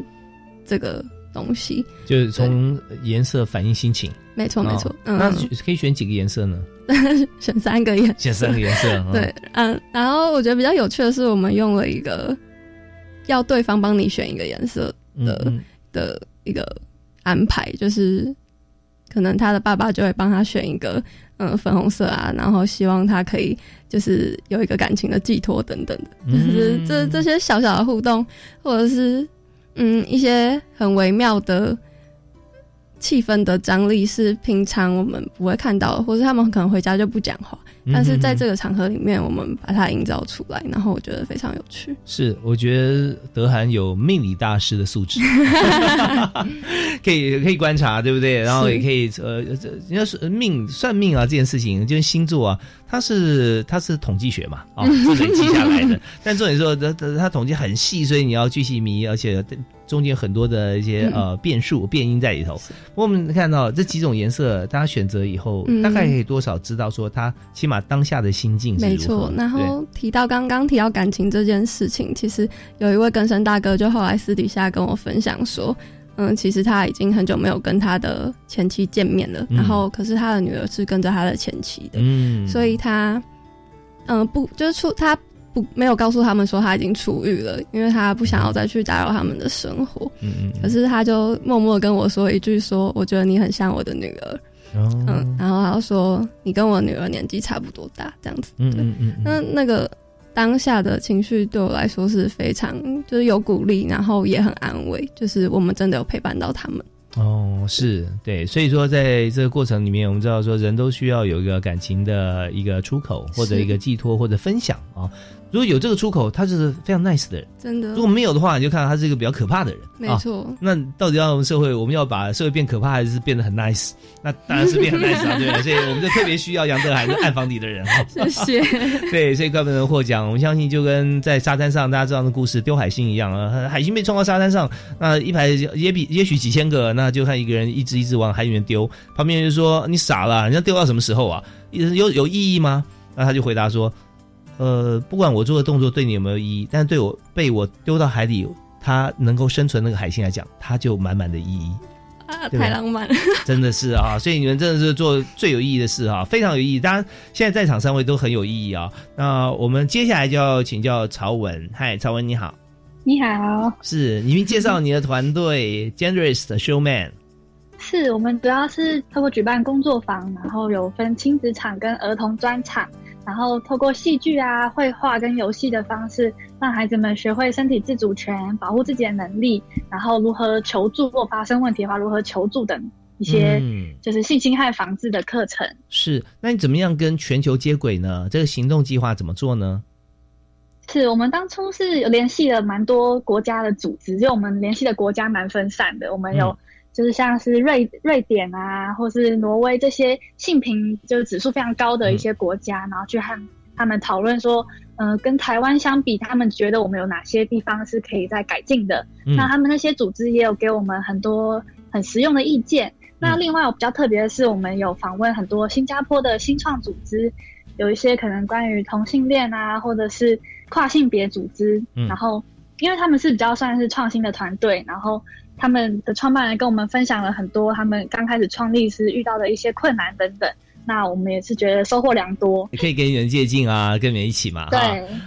这个东西。就是从颜色反映心情。没错，没错。那可以选几个颜色呢？[laughs] 选三个颜。选三个颜色。[laughs] 对，嗯。然后我觉得比较有趣的是，我们用了一个要对方帮你选一个颜色。的的一个安排，就是可能他的爸爸就会帮他选一个嗯粉红色啊，然后希望他可以就是有一个感情的寄托等等的，就是这这些小小的互动，或者是嗯一些很微妙的。气氛的张力是平常我们不会看到，或者他们可能回家就不讲话，但是在这个场合里面，我们把它营造出来，然后我觉得非常有趣。是，我觉得德涵有命理大师的素质，[laughs] [laughs] 可以可以观察，对不对？然后也可以呃，人家是命算命啊，这件事情就是星座啊。它是它是统计学嘛，[laughs] 啊，是累积下来的。但重点说，它它统计很细，所以你要巨细迷，而且中间很多的一些呃变数、变音在里头。我们看到这几种颜色，大家选择以后，大概可以多少知道说他起码当下的心境是没错。然后提到刚刚提到感情这件事情，其实有一位根生大哥就后来私底下跟我分享说。嗯，其实他已经很久没有跟他的前妻见面了，然后可是他的女儿是跟着他的前妻的，嗯，所以他，嗯，不就是出他不没有告诉他们说他已经出狱了，因为他不想要再去打扰他们的生活。嗯嗯。可是他就默默跟我说一句说：“我觉得你很像我的女儿。”嗯，然后他说：“你跟我女儿年纪差不多大，这样子。”嗯嗯嗯。那那个当下的情绪对我来说是非常就是有鼓励，然后也很安慰，就是我们真的有陪伴到他们。哦，是对，所以说在这个过程里面，我们知道说人都需要有一个感情的一个出口，或者一个寄托，或者分享啊。如果有这个出口，他就是非常 nice 的人。真的。如果没有的话，你就看到他是一个比较可怕的人。没错。那到底让社会，我们要把社会变可怕，还是变得很 nice？那当然是变很 [laughs] nice 啊，对不对？所以我们就特别需要杨德海是暗房里的人。[laughs] 谢谢。[laughs] 对，所以怪不得获奖。我们相信就跟在沙滩上大家知道的故事丢海星一样啊，海星被冲到沙滩上，那一排也比也许几千个，那就看一个人一直一直往海里面丢，旁边人就说你傻了，你要丢到什么时候啊？有有意义吗？那他就回答说。呃，不管我做的动作对你有没有意义，但是对我被我丢到海里，它能够生存那个海星来讲，它就满满的意义啊！太浪漫了，[laughs] [laughs] 真的是啊！所以你们真的是做最有意义的事啊，非常有意义。当然，现在在场三位都很有意义啊。那我们接下来就要请教曹文，嗨，曹文你好，你好，是你们介绍你的团队 Generous Showman，是我们主要是透过举办工作坊，然后有分亲子场跟儿童专场。然后透过戏剧啊、绘画跟游戏的方式，让孩子们学会身体自主权、保护自己的能力，然后如何求助，如果发生问题的话，如何求助等一些就是性侵害防治的课程。是，那你怎么样跟全球接轨呢？这个行动计划怎么做呢？是我们当初是有联系了蛮多国家的组织，就我们联系的国家蛮分散的，我们有。就是像是瑞瑞典啊，或是挪威这些性平就是指数非常高的一些国家，然后去和他们讨论说，呃，跟台湾相比，他们觉得我们有哪些地方是可以再改进的。那他们那些组织也有给我们很多很实用的意见。那另外，我比较特别的是，我们有访问很多新加坡的新创组织，有一些可能关于同性恋啊，或者是跨性别组织。然后，因为他们是比较算是创新的团队，然后。他们的创办人跟我们分享了很多他们刚开始创立时遇到的一些困难等等，那我们也是觉得收获良多。也可以跟人借镜啊，跟你们一起嘛。对，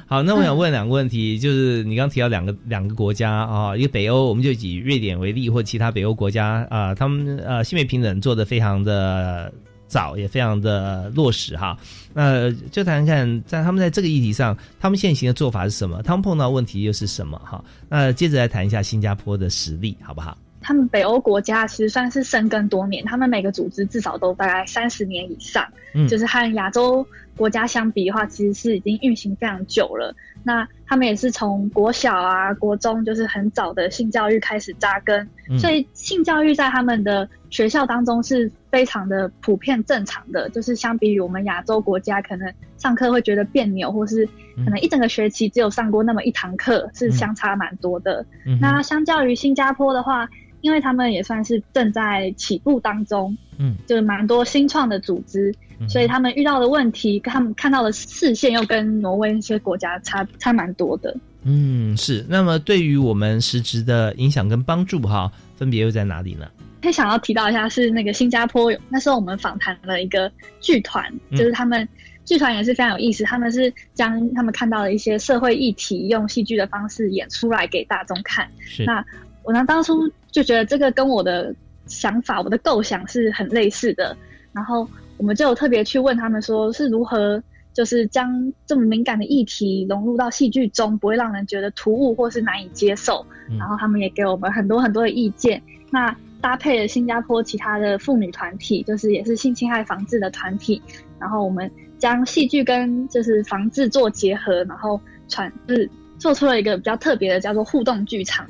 好，那我想问两个问题，就是你刚提到两个两个国家啊，一个北欧，我们就以瑞典为例，或其他北欧国家啊，他们呃性别平等做的非常的。早也非常的落实哈，那就谈谈看，在他们在这个议题上，他们现行的做法是什么？他们碰到问题又是什么？哈，那接着来谈一下新加坡的实力，好不好？他们北欧国家其实算是深耕多年，他们每个组织至少都大概三十年以上，嗯，就是和亚洲国家相比的话，其实是已经运行非常久了。那他们也是从国小啊、国中，就是很早的性教育开始扎根，所以性教育在他们的学校当中是非常的普遍正常的。就是相比于我们亚洲国家，可能上课会觉得别扭，或是可能一整个学期只有上过那么一堂课，是相差蛮多的。那相较于新加坡的话，因为他们也算是正在起步当中，嗯，就是蛮多新创的组织，所以他们遇到的问题，他们看到的视线又跟挪威那些国家差差蛮多的。嗯，是。那么对于我们实质的影响跟帮助，哈，分别又在哪里呢？可以想要提到一下，是那个新加坡，那时候我们访谈了一个剧团，就是他们剧团也是非常有意思，他们是将他们看到的一些社会议题，用戏剧的方式演出来给大众看。是。那我呢，当初就觉得这个跟我的想法、我的构想是很类似的，然后我们就有特别去问他们，说是如何就是将这么敏感的议题融入到戏剧中，不会让人觉得突兀或是难以接受。然后他们也给我们很多很多的意见。那搭配了新加坡其他的妇女团体，就是也是性侵害防治的团体，然后我们将戏剧跟就是防治做结合，然后传是做出了一个比较特别的，叫做互动剧场。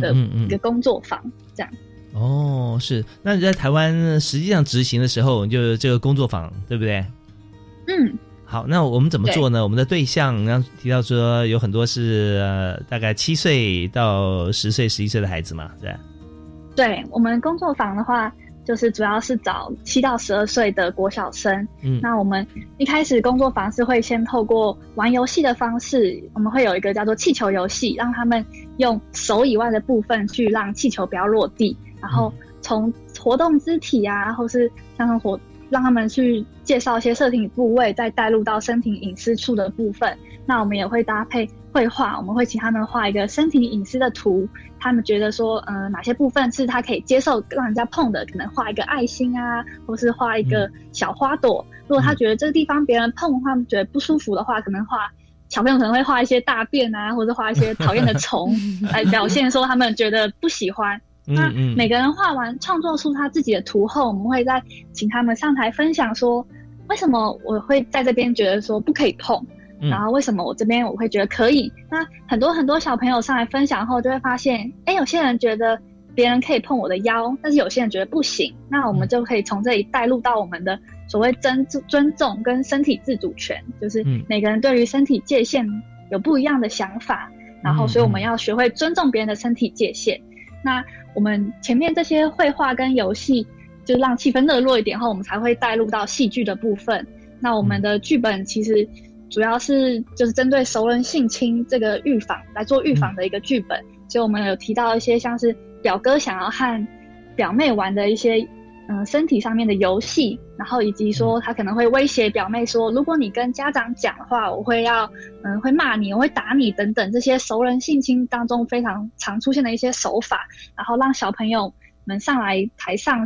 的一个工作坊，这样哦，是。那你在台湾实际上执行的时候，就是这个工作坊，对不对？嗯，好。那我们怎么做呢？我们的对象刚提到说有很多是大概七岁到十岁、十一岁的孩子嘛，对。对我们工作坊的话。就是主要是找七到十二岁的国小生。嗯，那我们一开始工作坊是会先透过玩游戏的方式，我们会有一个叫做气球游戏，让他们用手以外的部分去让气球不要落地，然后从活动肢体啊，或是像活让他们去介绍一些身体部位，再带入到身体隐私处的部分。那我们也会搭配绘画，我们会请他们画一个身体隐私的图。他们觉得说，呃，哪些部分是他可以接受让人家碰的，可能画一个爱心啊，或是画一个小花朵。如果他觉得这个地方别人碰他们觉得不舒服的话，可能画小朋友可能会画一些大便啊，或者画一些讨厌的 [laughs] 虫来表现说他们觉得不喜欢。那每个人画完创作出他自己的图后，我们会再请他们上台分享说，为什么我会在这边觉得说不可以碰。然后为什么我这边我会觉得可以？那很多很多小朋友上来分享后，就会发现，哎，有些人觉得别人可以碰我的腰，但是有些人觉得不行。那我们就可以从这里带入到我们的所谓尊尊重跟身体自主权，就是每个人对于身体界限有不一样的想法。然后，所以我们要学会尊重别人的身体界限。那我们前面这些绘画跟游戏，就让气氛热络一点后，我们才会带入到戏剧的部分。那我们的剧本其实。主要是就是针对熟人性侵这个预防来做预防的一个剧本，所以我们有提到一些像是表哥想要和表妹玩的一些嗯身体上面的游戏，然后以及说他可能会威胁表妹说，如果你跟家长讲的话，我会要嗯会骂你，我会打你等等这些熟人性侵当中非常常出现的一些手法，然后让小朋友们上来台上，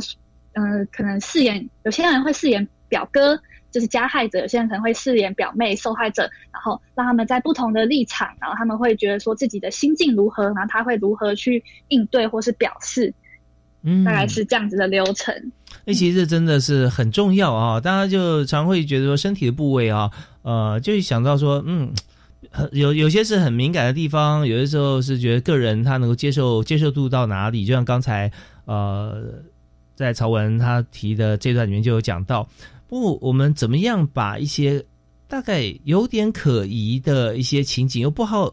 嗯可能饰演有些人会饰演表哥。就是加害者，有些人可能会饰演表妹受害者，然后让他们在不同的立场，然后他们会觉得说自己的心境如何，然后他会如何去应对或是表示，嗯，大概是这样子的流程。那其实真的是很重要啊！大家就常会觉得说身体的部位啊，呃，就想到说，嗯，有有些是很敏感的地方，有些时候是觉得个人他能够接受接受度到哪里，就像刚才呃，在曹文他提的这段里面就有讲到。不，我们怎么样把一些大概有点可疑的一些情景，又不好、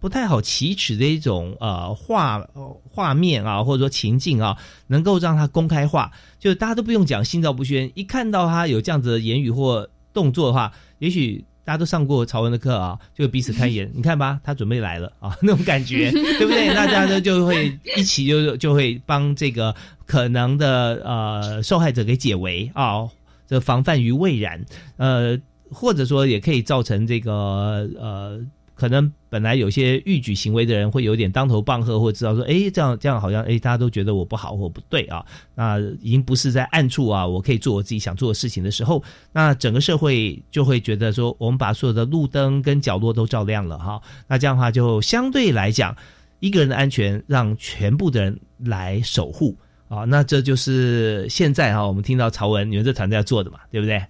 不太好启齿的一种呃画画面啊，或者说情境啊，能够让它公开化，就大家都不用讲心照不宣，一看到他有这样子的言语或动作的话，也许大家都上过曹文的课啊，就彼此看一眼，你看吧，他准备来了啊，那种感觉，[laughs] 对不对？大家呢就会一起就就会帮这个可能的呃受害者给解围啊。这防范于未然，呃，或者说也可以造成这个呃，可能本来有些欲举行为的人会有点当头棒喝，或知道说，哎，这样这样好像，哎，大家都觉得我不好或不对啊，那已经不是在暗处啊，我可以做我自己想做的事情的时候，那整个社会就会觉得说，我们把所有的路灯跟角落都照亮了哈，那这样的话就相对来讲，一个人的安全让全部的人来守护。啊，那这就是现在哈，我们听到曹文你们这团队要做的嘛，对不对？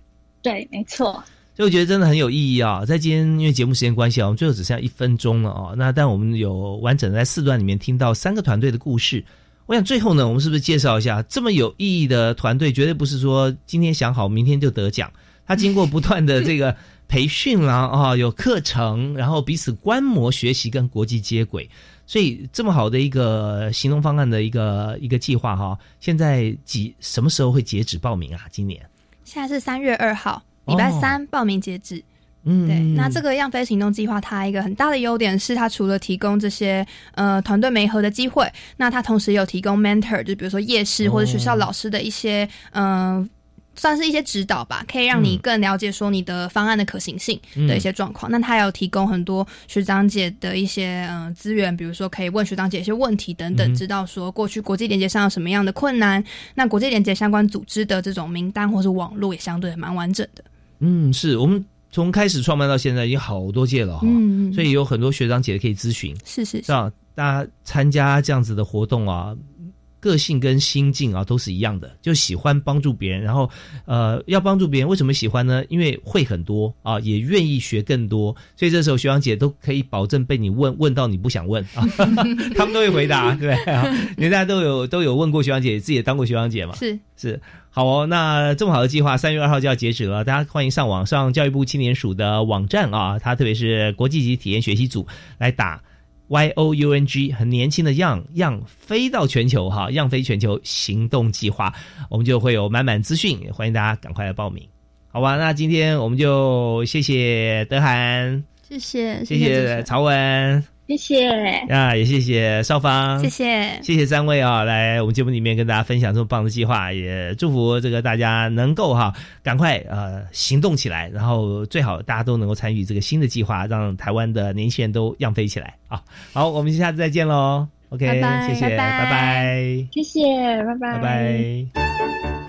对，没错。所以我觉得真的很有意义啊。在今天因为节目时间关系啊，我们最后只剩下一分钟了啊。那但我们有完整的在四段里面听到三个团队的故事。我想最后呢，我们是不是介绍一下这么有意义的团队？绝对不是说今天想好明天就得奖。他经过不断的这个培训啦啊，有课程，然后彼此观摩学习，跟国际接轨。所以这么好的一个行动方案的一个一个计划哈，现在几什么时候会截止报名啊？今年现在是三月二号，礼拜三报名截止。嗯，对。那这个样飞行动计划，它一个很大的优点是，它除了提供这些呃团队媒合的机会，那它同时有提供 mentor，就比如说夜市或者学校老师的一些嗯。算是一些指导吧，可以让你更了解说你的方案的可行性的一些状况。那它有提供很多学长姐的一些嗯资源，比如说可以问学长姐一些问题等等，知道说过去国际连接上有什么样的困难。那国际连接相关组织的这种名单或是网络也相对蛮完整的。嗯，是我们从开始创办到现在已经好多届了哈，嗯所以有很多学长姐可以咨询。是是是啊，大家参加这样子的活动啊。个性跟心境啊都是一样的，就喜欢帮助别人，然后呃要帮助别人，为什么喜欢呢？因为会很多啊，也愿意学更多，所以这时候学长姐都可以保证被你问问到你不想问啊，[laughs] 他们都会回答，[laughs] 对啊，因为大家都有都有问过学长姐，自己也当过学长姐嘛，是是好哦，那这么好的计划，三月二号就要截止了，大家欢迎上网上教育部青年署的网站啊，它特别是国际级体验学习组来打。Y O U N G 很年轻的样样飞到全球哈，样飞全球行动计划，我们就会有满满资讯，欢迎大家赶快来报名，好吧？那今天我们就谢谢德涵，谢谢谢谢曹文，谢谢。啊，也谢谢少芳，谢谢。谢谢三位啊，来我们节目里面跟大家分享这么棒的计划，也祝福这个大家能够哈赶快呃行动起来，然后最好大家都能够参与这个新的计划，让台湾的年轻人都样飞起来。啊！好，我们下次再见喽，OK，谢谢，拜拜，谢谢，拜拜，拜拜。